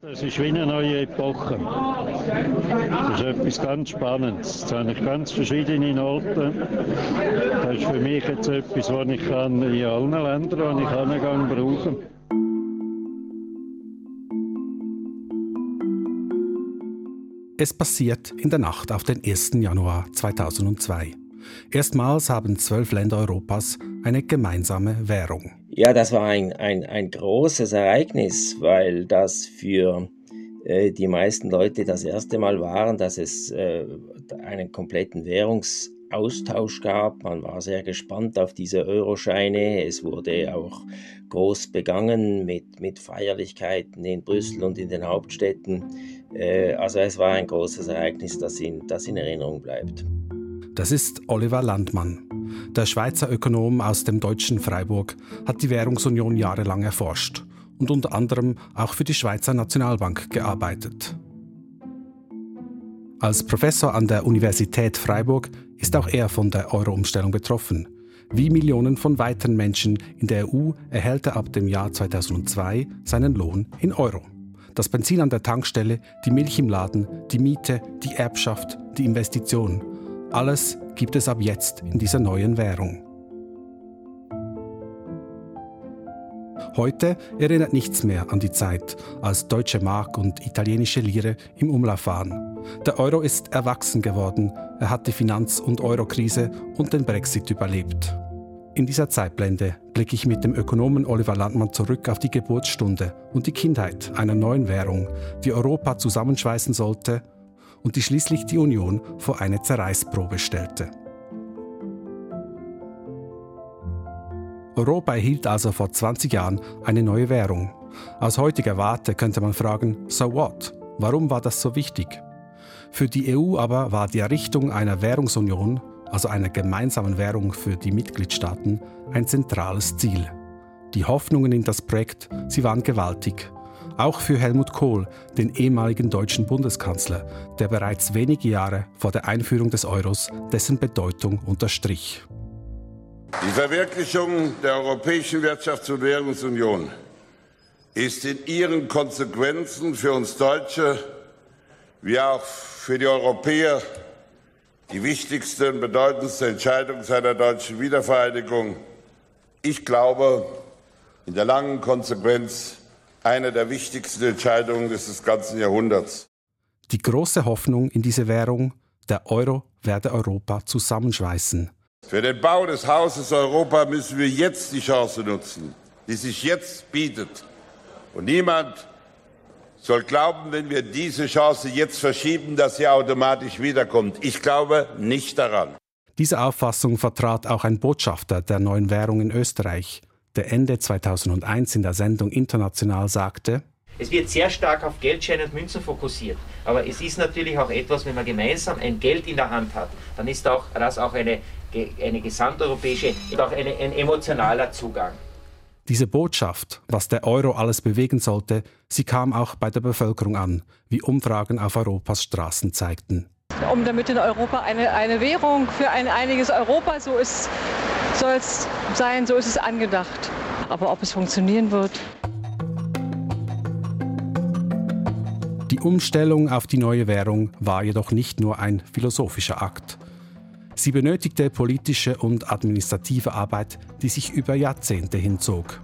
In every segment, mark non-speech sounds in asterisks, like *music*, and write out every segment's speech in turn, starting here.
Das ist wie eine neue Epoche. Das ist etwas ganz Spannendes. Habe ich ganz verschiedene Noten. Das ist für mich jetzt etwas, was ich kann in allen Ländern, die ich angegangen brauchen Es passiert in der Nacht auf den 1. Januar 2002. Erstmals haben zwölf Länder Europas eine gemeinsame Währung. Ja, das war ein, ein, ein großes Ereignis, weil das für äh, die meisten Leute das erste Mal war, dass es äh, einen kompletten Währungsaustausch gab. Man war sehr gespannt auf diese Euroscheine. Es wurde auch groß begangen mit, mit Feierlichkeiten in Brüssel und in den Hauptstädten. Äh, also es war ein großes Ereignis, das in, das in Erinnerung bleibt. Das ist Oliver Landmann. Der Schweizer Ökonom aus dem deutschen Freiburg hat die Währungsunion jahrelang erforscht und unter anderem auch für die Schweizer Nationalbank gearbeitet. Als Professor an der Universität Freiburg ist auch er von der Euro-Umstellung betroffen. Wie Millionen von weiteren Menschen in der EU erhält er ab dem Jahr 2002 seinen Lohn in Euro. Das Benzin an der Tankstelle, die Milch im Laden, die Miete, die Erbschaft, die Investition – alles gibt es ab jetzt in dieser neuen Währung. Heute erinnert nichts mehr an die Zeit, als deutsche Mark und italienische Lire im Umlauf waren. Der Euro ist erwachsen geworden, er hat die Finanz- und Eurokrise und den Brexit überlebt. In dieser Zeitblende blicke ich mit dem Ökonomen Oliver Landmann zurück auf die Geburtsstunde und die Kindheit einer neuen Währung, die Europa zusammenschweißen sollte und die schließlich die Union vor eine Zerreißprobe stellte. Europa erhielt also vor 20 Jahren eine neue Währung. Aus heutiger Warte könnte man fragen, so what? Warum war das so wichtig? Für die EU aber war die Errichtung einer Währungsunion, also einer gemeinsamen Währung für die Mitgliedstaaten, ein zentrales Ziel. Die Hoffnungen in das Projekt, sie waren gewaltig auch für Helmut Kohl, den ehemaligen deutschen Bundeskanzler, der bereits wenige Jahre vor der Einführung des Euros dessen Bedeutung unterstrich. Die Verwirklichung der Europäischen Wirtschafts- und Währungsunion ist in ihren Konsequenzen für uns Deutsche wie auch für die Europäer die wichtigste und bedeutendste Entscheidung seiner deutschen Wiedervereinigung. Ich glaube, in der langen Konsequenz eine der wichtigsten Entscheidungen des ganzen Jahrhunderts. Die große Hoffnung in diese Währung, der Euro werde Europa zusammenschweißen. Für den Bau des Hauses Europa müssen wir jetzt die Chance nutzen, die sich jetzt bietet. Und niemand soll glauben, wenn wir diese Chance jetzt verschieben, dass sie automatisch wiederkommt. Ich glaube nicht daran. Diese Auffassung vertrat auch ein Botschafter der neuen Währung in Österreich, der Ende 2001 in der Sendung International sagte, es wird sehr stark auf Geldscheine und Münzen fokussiert. Aber es ist natürlich auch etwas, wenn man gemeinsam ein Geld in der Hand hat, dann ist auch, das auch eine, eine gesamteuropäische, auch eine, ein emotionaler Zugang. Diese Botschaft, was der Euro alles bewegen sollte, sie kam auch bei der Bevölkerung an, wie Umfragen auf Europas Straßen zeigten. Um damit in Europa eine, eine Währung für ein einiges Europa, so ist soll es sein, so ist es angedacht. Aber ob es funktionieren wird. Die Umstellung auf die neue Währung war jedoch nicht nur ein philosophischer Akt. Sie benötigte politische und administrative Arbeit, die sich über Jahrzehnte hinzog.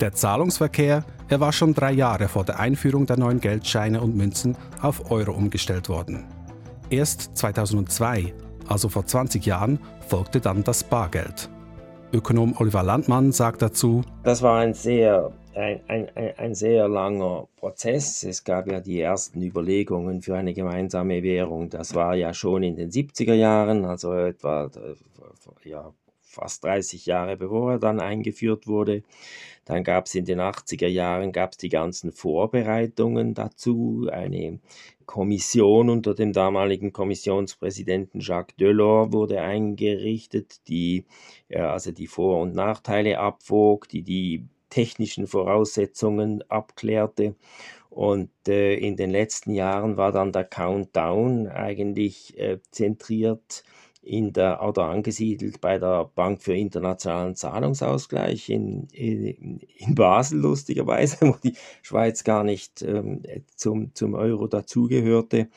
Der Zahlungsverkehr, er war schon drei Jahre vor der Einführung der neuen Geldscheine und Münzen auf Euro umgestellt worden. Erst 2002 also vor 20 Jahren, folgte dann das Bargeld. Ökonom Oliver Landmann sagt dazu, das war ein sehr, ein, ein, ein sehr langer Prozess. Es gab ja die ersten Überlegungen für eine gemeinsame Währung. Das war ja schon in den 70er Jahren, also etwa ja, fast 30 Jahre bevor er dann eingeführt wurde. Dann gab es in den 80er Jahren gab's die ganzen Vorbereitungen dazu, eine Kommission unter dem damaligen Kommissionspräsidenten Jacques Delors wurde eingerichtet, die also die Vor- und Nachteile abwog, die die technischen Voraussetzungen abklärte. Und äh, in den letzten Jahren war dann der Countdown eigentlich äh, zentriert in der, oder angesiedelt bei der Bank für internationalen Zahlungsausgleich in, in, in Basel, lustigerweise, *laughs* wo die Schweiz gar nicht ähm, zum, zum Euro dazugehörte.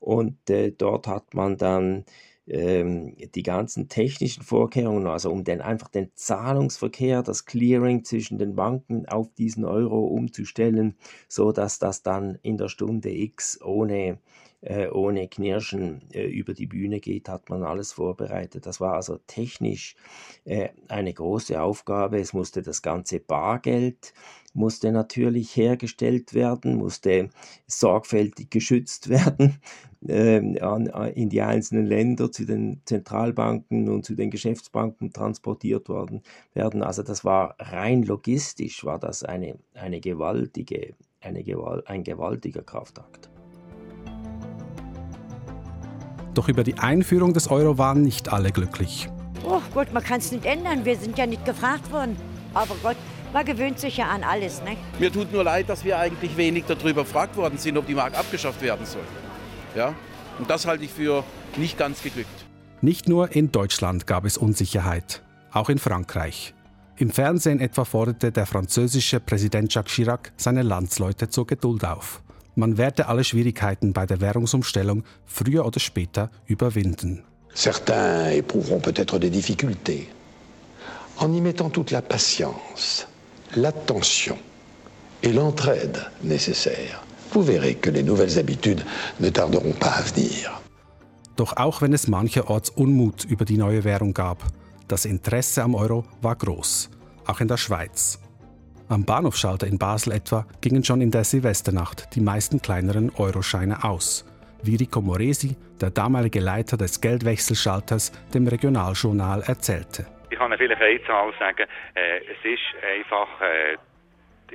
Und äh, dort hat man dann ähm, die ganzen technischen Vorkehrungen, also um den, einfach den Zahlungsverkehr, das Clearing zwischen den Banken auf diesen Euro umzustellen, so dass das dann in der Stunde X ohne äh, ohne Knirschen äh, über die Bühne geht, hat man alles vorbereitet. Das war also technisch äh, eine große Aufgabe. Es musste das ganze Bargeld musste natürlich hergestellt werden, musste sorgfältig geschützt werden *laughs* ähm, äh, in die einzelnen Länder zu den Zentralbanken und zu den Geschäftsbanken transportiert worden werden. Also das war rein logistisch, war das eine, eine gewaltige, eine Gewalt, ein gewaltiger Kraftakt. Doch über die Einführung des Euro waren nicht alle glücklich. Oh Gott, man kann es nicht ändern. Wir sind ja nicht gefragt worden. Aber Gott, man gewöhnt sich ja an alles. Ne? Mir tut nur leid, dass wir eigentlich wenig darüber gefragt worden sind, ob die Mark abgeschafft werden soll. Ja? Und das halte ich für nicht ganz geglückt. Nicht nur in Deutschland gab es Unsicherheit, auch in Frankreich. Im Fernsehen etwa forderte der französische Präsident Jacques Chirac seine Landsleute zur Geduld auf. Man werde alle Schwierigkeiten bei der Währungsumstellung früher oder später überwinden. Certains éprouveront peut-être des difficultés. En y mettant toute la patience, l'attention et l'entraide nécessaires, vous verrez que les nouvelles habitudes ne tarderont pas à venir. Doch auch wenn es mancherorts Unmut über die neue Währung gab, das Interesse am Euro war groß, auch in der Schweiz. Am Bahnhofschalter in Basel etwa gingen schon in der Silvesternacht die meisten kleineren Euroscheine aus, wie Rico Moresi, der damalige Leiter des Geldwechselschalters, dem Regionaljournal erzählte. Ich kann vielleicht eine Zahl sagen. Äh, es ist einfach, äh,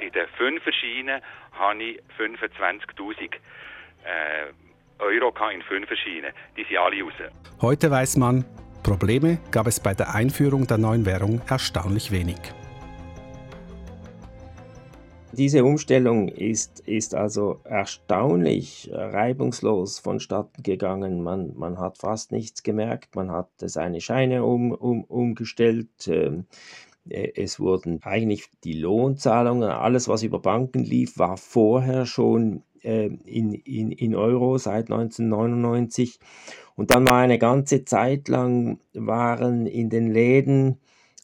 in den fünf Schienen habe ich 25'000 äh, Euro in fünf Schienen. Die sind alle raus. Heute weiß man, Probleme gab es bei der Einführung der neuen Währung erstaunlich wenig. Diese Umstellung ist, ist also erstaunlich reibungslos vonstatten gegangen. Man, man hat fast nichts gemerkt. Man hat seine Scheine um, um, umgestellt. Ähm, äh, es wurden eigentlich die Lohnzahlungen, alles was über Banken lief, war vorher schon äh, in, in, in Euro seit 1999. Und dann war eine ganze Zeit lang, waren in den Läden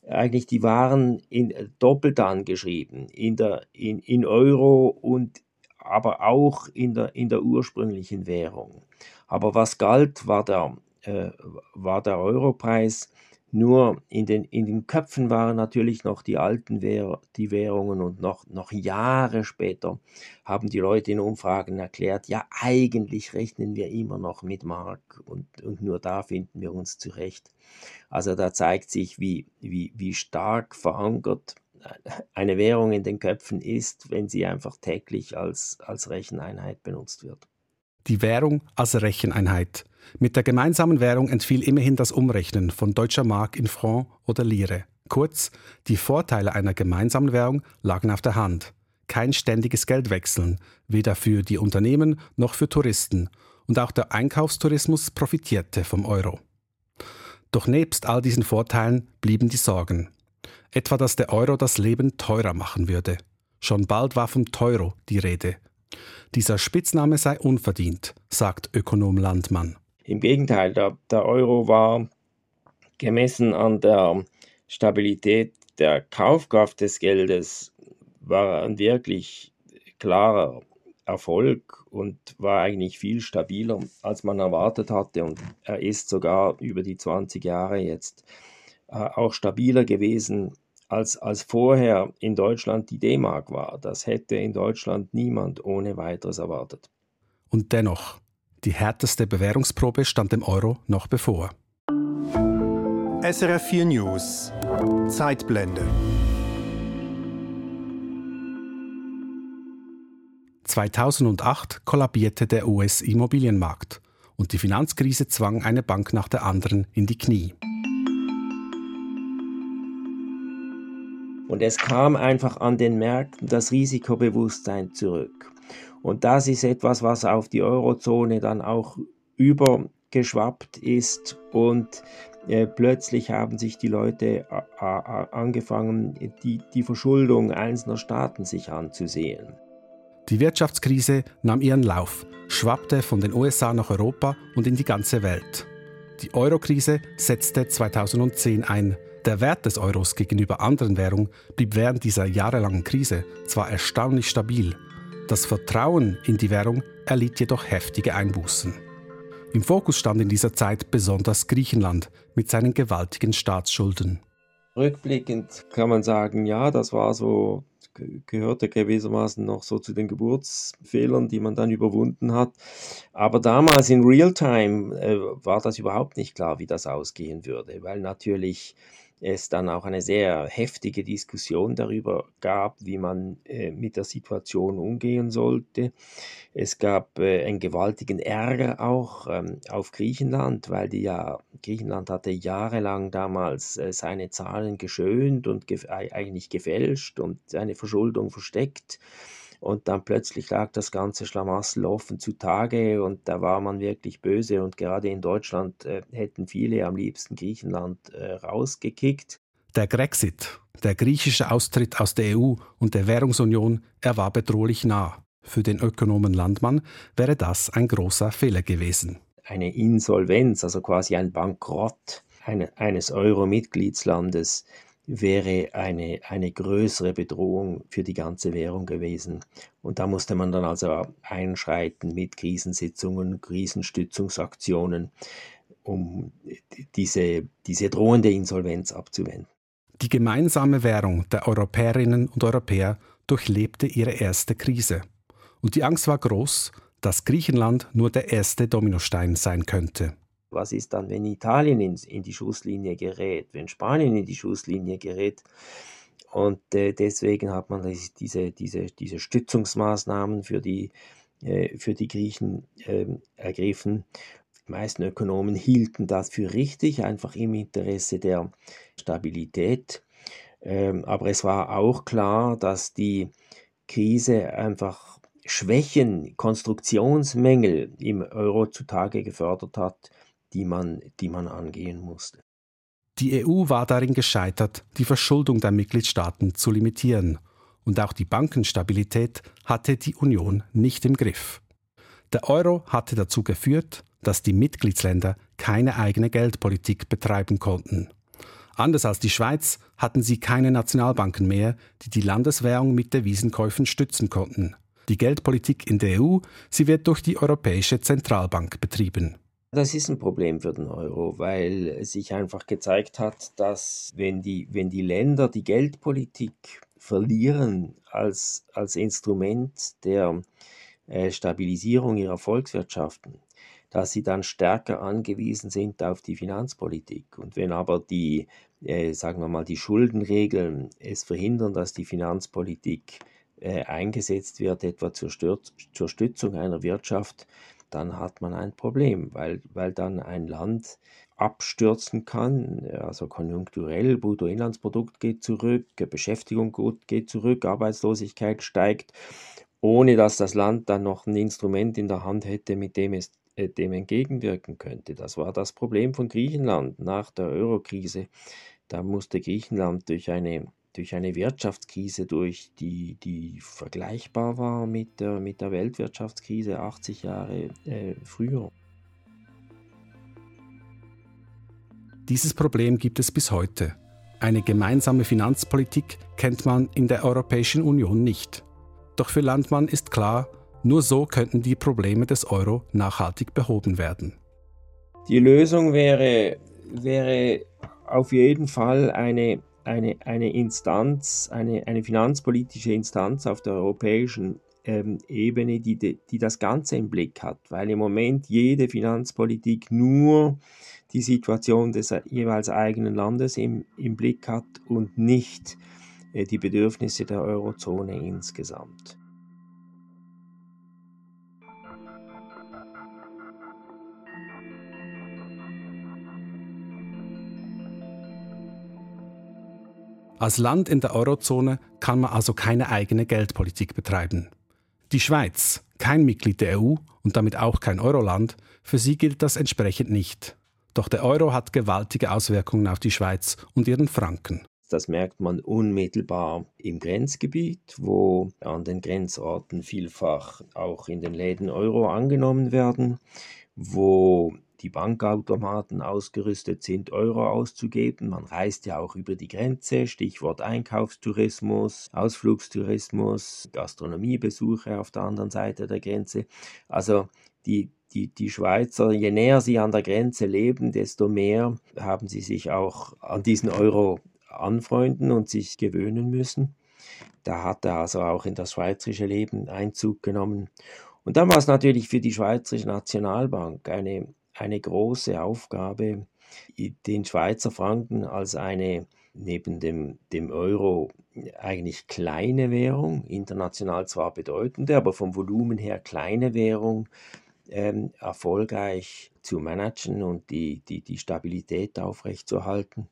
eigentlich die Waren in, äh, doppelt angeschrieben, in, der, in, in Euro und aber auch in der, in der ursprünglichen Währung. Aber was galt, war der, äh, war der Europreis. Nur in den, in den Köpfen waren natürlich noch die alten Währ die Währungen und noch, noch Jahre später haben die Leute in Umfragen erklärt, ja eigentlich rechnen wir immer noch mit Mark und, und nur da finden wir uns zurecht. Also da zeigt sich, wie, wie, wie stark verankert eine Währung in den Köpfen ist, wenn sie einfach täglich als, als Recheneinheit benutzt wird. Die Währung als Recheneinheit. Mit der gemeinsamen Währung entfiel immerhin das Umrechnen von deutscher Mark in Franc oder Lire. Kurz, die Vorteile einer gemeinsamen Währung lagen auf der Hand. Kein ständiges Geldwechseln, weder für die Unternehmen noch für Touristen. Und auch der Einkaufstourismus profitierte vom Euro. Doch nebst all diesen Vorteilen blieben die Sorgen. Etwa, dass der Euro das Leben teurer machen würde. Schon bald war vom Teuro die Rede. Dieser Spitzname sei unverdient, sagt Ökonom Landmann. Im Gegenteil, der, der Euro war gemessen an der Stabilität der Kaufkraft des Geldes war ein wirklich klarer Erfolg und war eigentlich viel stabiler, als man erwartet hatte. Und er ist sogar über die 20 Jahre jetzt äh, auch stabiler gewesen, als, als vorher in Deutschland die D-Mark war. Das hätte in Deutschland niemand ohne weiteres erwartet. Und dennoch, die härteste Bewährungsprobe stand dem Euro noch bevor. SRF 4 News Zeitblende 2008 kollabierte der US-Immobilienmarkt und die Finanzkrise zwang eine Bank nach der anderen in die Knie. Und es kam einfach an den Märkten das Risikobewusstsein zurück. Und das ist etwas, was auf die Eurozone dann auch über, geschwappt ist und äh, plötzlich haben sich die Leute angefangen, die, die Verschuldung einzelner Staaten sich anzusehen. Die Wirtschaftskrise nahm ihren Lauf, schwappte von den USA nach Europa und in die ganze Welt. Die Eurokrise setzte 2010 ein. Der Wert des Euros gegenüber anderen Währungen blieb während dieser jahrelangen Krise zwar erstaunlich stabil, das Vertrauen in die Währung erlitt jedoch heftige Einbußen. Im Fokus stand in dieser Zeit besonders Griechenland mit seinen gewaltigen Staatsschulden. Rückblickend kann man sagen, ja, das war so, gehörte gewissermaßen noch so zu den Geburtsfehlern, die man dann überwunden hat. Aber damals in Realtime äh, war das überhaupt nicht klar, wie das ausgehen würde, weil natürlich es dann auch eine sehr heftige Diskussion darüber gab, wie man äh, mit der Situation umgehen sollte. Es gab äh, einen gewaltigen Ärger auch ähm, auf Griechenland, weil die ja, Griechenland hatte jahrelang damals äh, seine Zahlen geschönt und gef eigentlich gefälscht und seine Verschuldung versteckt. Und dann plötzlich lag das ganze Schlamassel offen zutage und da war man wirklich böse. Und gerade in Deutschland äh, hätten viele am liebsten Griechenland äh, rausgekickt. Der Grexit, der griechische Austritt aus der EU und der Währungsunion, er war bedrohlich nah. Für den Ökonomen Landmann wäre das ein großer Fehler gewesen. Eine Insolvenz, also quasi ein Bankrott eines Euro-Mitgliedslandes, wäre eine, eine größere Bedrohung für die ganze Währung gewesen. Und da musste man dann also einschreiten mit Krisensitzungen, Krisenstützungsaktionen, um diese, diese drohende Insolvenz abzuwenden. Die gemeinsame Währung der Europäerinnen und Europäer durchlebte ihre erste Krise. Und die Angst war groß, dass Griechenland nur der erste Dominostein sein könnte. Was ist dann, wenn Italien in, in die Schusslinie gerät, wenn Spanien in die Schusslinie gerät? Und äh, deswegen hat man diese, diese, diese Stützungsmaßnahmen für die, äh, für die Griechen äh, ergriffen. Die meisten Ökonomen hielten das für richtig, einfach im Interesse der Stabilität. Ähm, aber es war auch klar, dass die Krise einfach Schwächen, Konstruktionsmängel im Euro zutage gefördert hat, die man, die man angehen musste. Die EU war darin gescheitert, die Verschuldung der Mitgliedstaaten zu limitieren, und auch die Bankenstabilität hatte die Union nicht im Griff. Der Euro hatte dazu geführt, dass die Mitgliedsländer keine eigene Geldpolitik betreiben konnten. Anders als die Schweiz hatten sie keine Nationalbanken mehr, die die Landeswährung mit Devisenkäufen stützen konnten. Die Geldpolitik in der EU, sie wird durch die Europäische Zentralbank betrieben. Das ist ein Problem für den Euro, weil sich einfach gezeigt hat, dass wenn die, wenn die Länder die Geldpolitik verlieren als, als Instrument der äh, Stabilisierung ihrer Volkswirtschaften, dass sie dann stärker angewiesen sind auf die Finanzpolitik. Und wenn aber die, äh, sagen wir mal, die Schuldenregeln es verhindern, dass die Finanzpolitik äh, eingesetzt wird, etwa zur, Stürz zur Stützung einer Wirtschaft, dann hat man ein Problem, weil, weil dann ein Land abstürzen kann, also konjunkturell, Bruttoinlandsprodukt geht zurück, Beschäftigung geht zurück, Arbeitslosigkeit steigt, ohne dass das Land dann noch ein Instrument in der Hand hätte, mit dem es äh, dem entgegenwirken könnte. Das war das Problem von Griechenland nach der Eurokrise. Da musste Griechenland durch eine durch eine Wirtschaftskrise durch, die, die vergleichbar war mit der, mit der Weltwirtschaftskrise 80 Jahre äh, früher. Dieses Problem gibt es bis heute. Eine gemeinsame Finanzpolitik kennt man in der Europäischen Union nicht. Doch für Landmann ist klar, nur so könnten die Probleme des Euro nachhaltig behoben werden. Die Lösung wäre, wäre auf jeden Fall eine eine, eine Instanz, eine, eine finanzpolitische Instanz auf der europäischen ähm, Ebene, die, die das Ganze im Blick hat, weil im Moment jede Finanzpolitik nur die Situation des jeweils eigenen Landes im, im Blick hat und nicht äh, die Bedürfnisse der Eurozone insgesamt. Als Land in der Eurozone kann man also keine eigene Geldpolitik betreiben. Die Schweiz, kein Mitglied der EU und damit auch kein Euroland, für sie gilt das entsprechend nicht. Doch der Euro hat gewaltige Auswirkungen auf die Schweiz und ihren Franken. Das merkt man unmittelbar im Grenzgebiet, wo an den Grenzorten vielfach auch in den Läden Euro angenommen werden, wo die Bankautomaten ausgerüstet sind, Euro auszugeben. Man reist ja auch über die Grenze, Stichwort Einkaufstourismus, Ausflugstourismus, Gastronomiebesuche auf der anderen Seite der Grenze. Also die, die, die Schweizer, je näher sie an der Grenze leben, desto mehr haben sie sich auch an diesen Euro anfreunden und sich gewöhnen müssen. Da hat er also auch in das schweizerische Leben Einzug genommen. Und dann war es natürlich für die Schweizerische Nationalbank eine, eine große Aufgabe, den Schweizer Franken als eine neben dem, dem Euro eigentlich kleine Währung, international zwar bedeutende, aber vom Volumen her kleine Währung, ähm, erfolgreich zu managen und die, die, die Stabilität aufrechtzuerhalten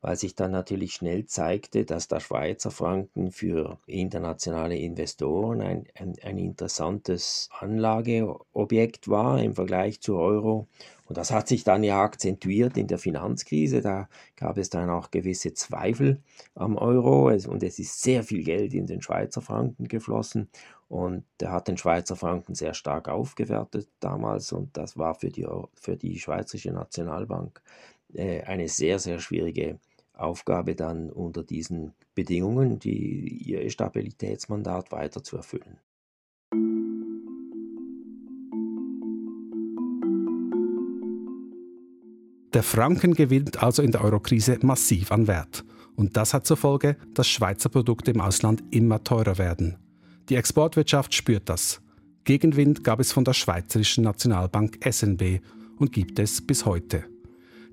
weil sich dann natürlich schnell zeigte, dass der Schweizer Franken für internationale Investoren ein, ein, ein interessantes Anlageobjekt war im Vergleich zu Euro. Und das hat sich dann ja akzentuiert in der Finanzkrise. Da gab es dann auch gewisse Zweifel am Euro und es ist sehr viel Geld in den Schweizer Franken geflossen. Und der hat den Schweizer Franken sehr stark aufgewertet damals und das war für die, für die Schweizerische Nationalbank äh, eine sehr, sehr schwierige Aufgabe dann unter diesen Bedingungen, die, ihr Stabilitätsmandat weiter zu erfüllen. Der Franken gewinnt also in der Eurokrise massiv an Wert. Und das hat zur Folge, dass Schweizer Produkte im Ausland immer teurer werden. Die Exportwirtschaft spürt das. Gegenwind gab es von der Schweizerischen Nationalbank SNB und gibt es bis heute.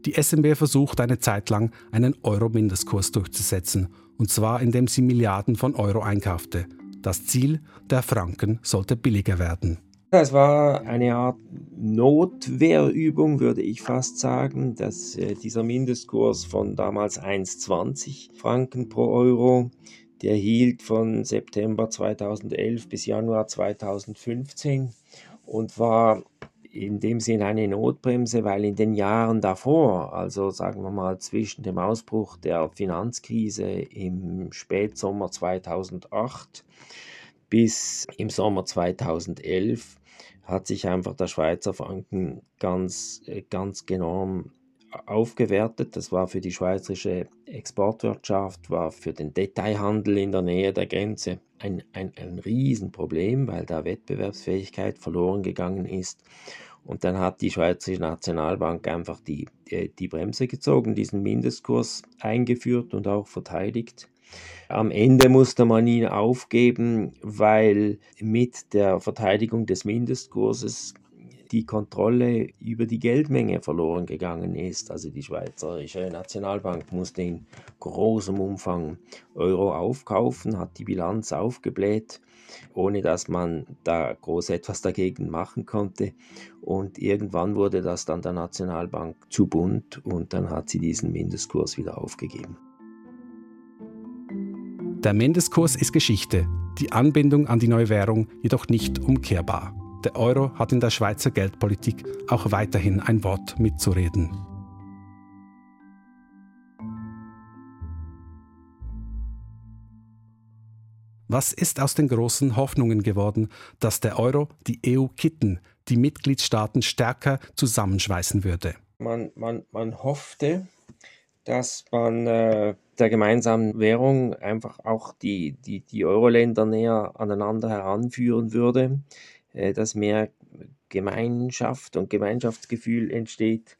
Die SMB versucht eine Zeit lang, einen Euro-Mindestkurs durchzusetzen, und zwar indem sie Milliarden von Euro einkaufte. Das Ziel, der Franken sollte billiger werden. Es war eine Art Notwehrübung, würde ich fast sagen, dass äh, dieser Mindestkurs von damals 1,20 Franken pro Euro, der hielt von September 2011 bis Januar 2015 und war in dem Sinn eine Notbremse, weil in den Jahren davor, also sagen wir mal zwischen dem Ausbruch der Finanzkrise im Spätsommer 2008 bis im Sommer 2011, hat sich einfach der Schweizer Franken ganz, ganz enorm aufgewertet. Das war für die schweizerische Exportwirtschaft, war für den Detailhandel in der Nähe der Grenze ein, ein, ein Riesenproblem, weil da Wettbewerbsfähigkeit verloren gegangen ist. Und dann hat die Schweizerische Nationalbank einfach die, die, die Bremse gezogen, diesen Mindestkurs eingeführt und auch verteidigt. Am Ende musste man ihn aufgeben, weil mit der Verteidigung des Mindestkurses die Kontrolle über die Geldmenge verloren gegangen ist. Also die Schweizerische Nationalbank musste in großem Umfang Euro aufkaufen, hat die Bilanz aufgebläht, ohne dass man da groß etwas dagegen machen konnte. Und irgendwann wurde das dann der Nationalbank zu bunt und dann hat sie diesen Mindestkurs wieder aufgegeben. Der Mindestkurs ist Geschichte, die Anbindung an die neue Währung jedoch nicht umkehrbar. Der Euro hat in der Schweizer Geldpolitik auch weiterhin ein Wort mitzureden. Was ist aus den großen Hoffnungen geworden, dass der Euro die EU-Kitten, die Mitgliedstaaten stärker zusammenschweißen würde? Man, man, man hoffte, dass man äh, der gemeinsamen Währung einfach auch die, die, die Euro-Länder näher aneinander heranführen würde. Äh, dass mehr Gemeinschaft und Gemeinschaftsgefühl entsteht.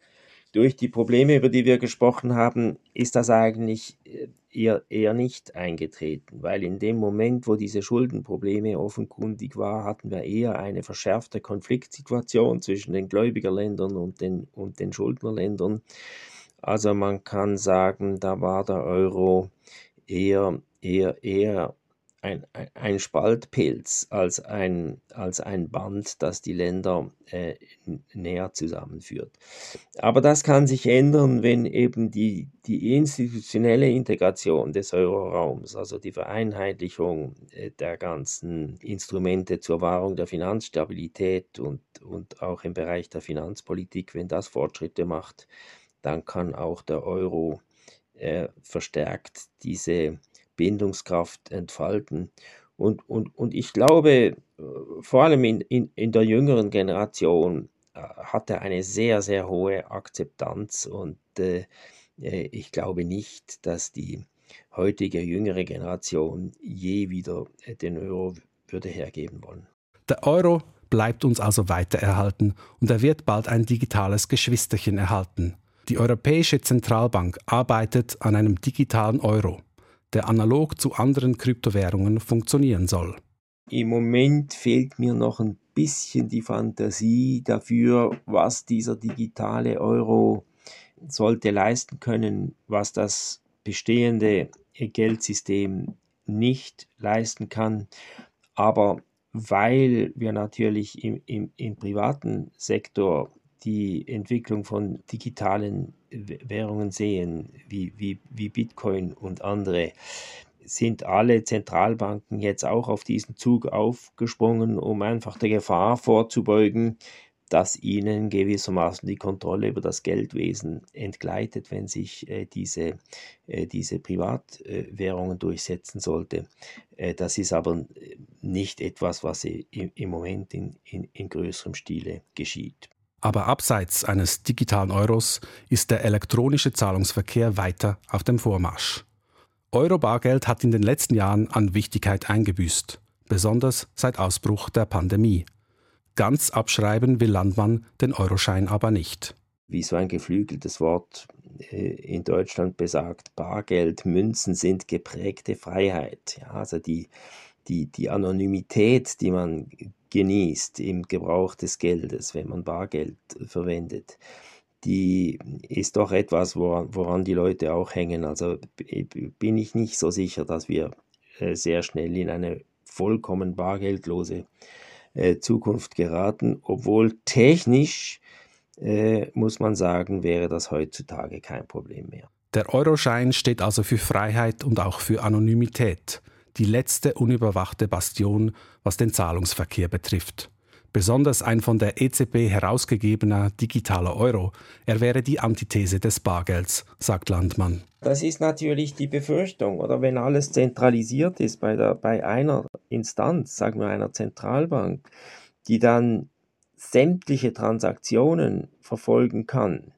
Durch die Probleme, über die wir gesprochen haben, ist das eigentlich äh, eher, eher nicht eingetreten, weil in dem Moment, wo diese Schuldenprobleme offenkundig waren, hatten wir eher eine verschärfte Konfliktsituation zwischen den Gläubigerländern und den, und den Schuldnerländern. Also man kann sagen, da war der Euro eher, eher, eher ein, ein Spaltpilz als ein, als ein Band, das die Länder äh, näher zusammenführt. Aber das kann sich ändern, wenn eben die, die institutionelle Integration des Euroraums, also die Vereinheitlichung äh, der ganzen Instrumente zur Wahrung der Finanzstabilität und, und auch im Bereich der Finanzpolitik, wenn das Fortschritte macht, dann kann auch der Euro äh, verstärkt diese Bindungskraft entfalten. Und, und, und ich glaube, äh, vor allem in, in, in der jüngeren Generation äh, hat er eine sehr, sehr hohe Akzeptanz und äh, äh, ich glaube nicht, dass die heutige jüngere Generation je wieder den Euro würde hergeben wollen. Der Euro bleibt uns also weiter erhalten und er wird bald ein digitales Geschwisterchen erhalten. Die Europäische Zentralbank arbeitet an einem digitalen Euro der analog zu anderen Kryptowährungen funktionieren soll. Im Moment fehlt mir noch ein bisschen die Fantasie dafür, was dieser digitale Euro sollte leisten können, was das bestehende Geldsystem nicht leisten kann. Aber weil wir natürlich im, im, im privaten Sektor die Entwicklung von digitalen Währungen sehen, wie, wie, wie Bitcoin und andere, sind alle Zentralbanken jetzt auch auf diesen Zug aufgesprungen, um einfach der Gefahr vorzubeugen, dass ihnen gewissermaßen die Kontrolle über das Geldwesen entgleitet, wenn sich äh, diese, äh, diese Privatwährungen durchsetzen sollte. Äh, das ist aber nicht etwas, was im, im Moment in, in, in größerem Stile geschieht. Aber abseits eines digitalen Euros ist der elektronische Zahlungsverkehr weiter auf dem Vormarsch. Euro-Bargeld hat in den letzten Jahren an Wichtigkeit eingebüßt, besonders seit Ausbruch der Pandemie. Ganz abschreiben will Landmann den Euroschein aber nicht. Wie so ein geflügeltes Wort äh, in Deutschland besagt, Bargeld, Münzen sind geprägte Freiheit. Ja, also die, die, die Anonymität, die man genießt im Gebrauch des Geldes, wenn man Bargeld verwendet, die ist doch etwas, woran, die Leute auch hängen. Also bin ich nicht so sicher, dass wir äh, sehr schnell in eine vollkommen bargeldlose äh, Zukunft geraten, obwohl technisch, äh, muss man sagen, wäre das heutzutage kein Problem mehr. Der Euroschein steht also für Freiheit und auch für Anonymität die letzte unüberwachte Bastion, was den Zahlungsverkehr betrifft. Besonders ein von der EZB herausgegebener digitaler Euro. Er wäre die Antithese des Bargelds, sagt Landmann. Das ist natürlich die Befürchtung, oder wenn alles zentralisiert ist bei, der, bei einer Instanz, sagen wir einer Zentralbank, die dann sämtliche Transaktionen verfolgen kann,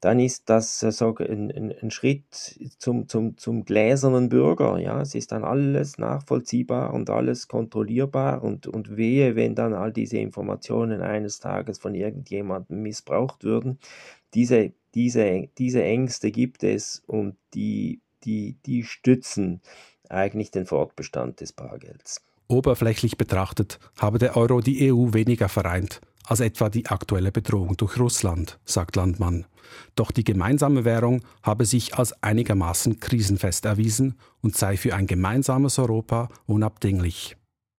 dann ist das äh, so ein, ein, ein, Schritt zum, zum, zum gläsernen Bürger. Ja? Es ist dann alles nachvollziehbar und alles kontrollierbar und, und wehe, wenn dann all diese Informationen eines Tages von irgendjemandem missbraucht würden. Diese, diese, diese Ängste gibt es und die, die, die stützen eigentlich den Fortbestand des Bargelds. Oberflächlich betrachtet habe der Euro die EU weniger vereint als etwa die aktuelle Bedrohung durch Russland, sagt Landmann. Doch die gemeinsame Währung habe sich als einigermaßen krisenfest erwiesen und sei für ein gemeinsames Europa unabdinglich.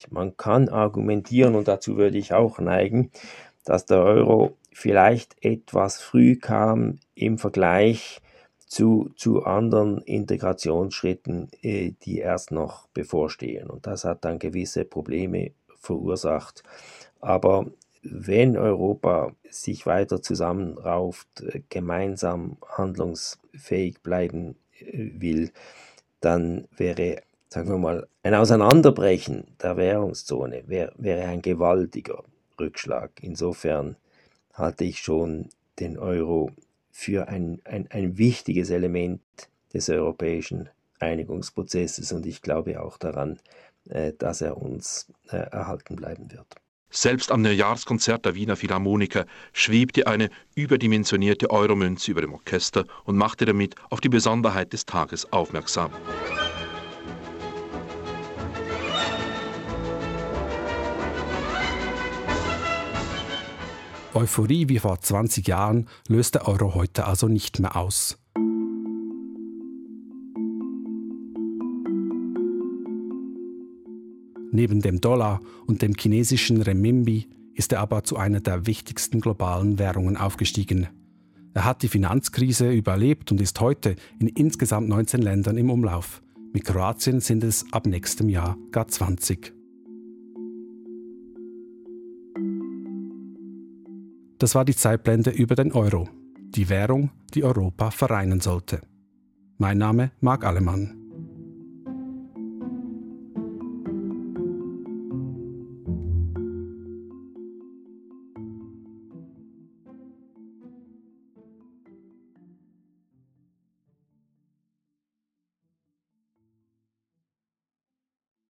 Man kann argumentieren, und dazu würde ich auch neigen, dass der Euro vielleicht etwas früh kam im Vergleich zu, zu anderen Integrationsschritten, äh, die erst noch bevorstehen. Und das hat dann gewisse Probleme verursacht. Aber wenn Europa sich weiter zusammenrauft, äh, gemeinsam handlungsfähig bleiben äh, will, dann wäre, sagen wir mal, ein Auseinanderbrechen der Währungszone wäre, wäre ein gewaltiger Rückschlag. Insofern halte ich schon den Euro für ein, ein, ein wichtiges Element des europäischen Einigungsprozesses und ich glaube auch daran, äh, dass er uns erhalten bleiben wird. Selbst am Neujahrskonzert der Wiener Philharmoniker schwebte eine überdimensionierte Euromünze über dem Orchester und machte damit auf die Besonderheit des Tages aufmerksam. Euphorie wie vor 20 Jahren löst der Euro heute also nicht mehr aus. Neben dem Dollar und dem chinesischen Renminbi ist er aber zu einer der wichtigsten globalen Währungen aufgestiegen. Er hat die Finanzkrise überlebt und ist heute in insgesamt 19 Ländern im Umlauf. Mit Kroatien sind es ab nächstem Jahr gar 20. Das war die Zeitblende über den Euro, die Währung, die Europa vereinen sollte. Mein Name Marc Allemann.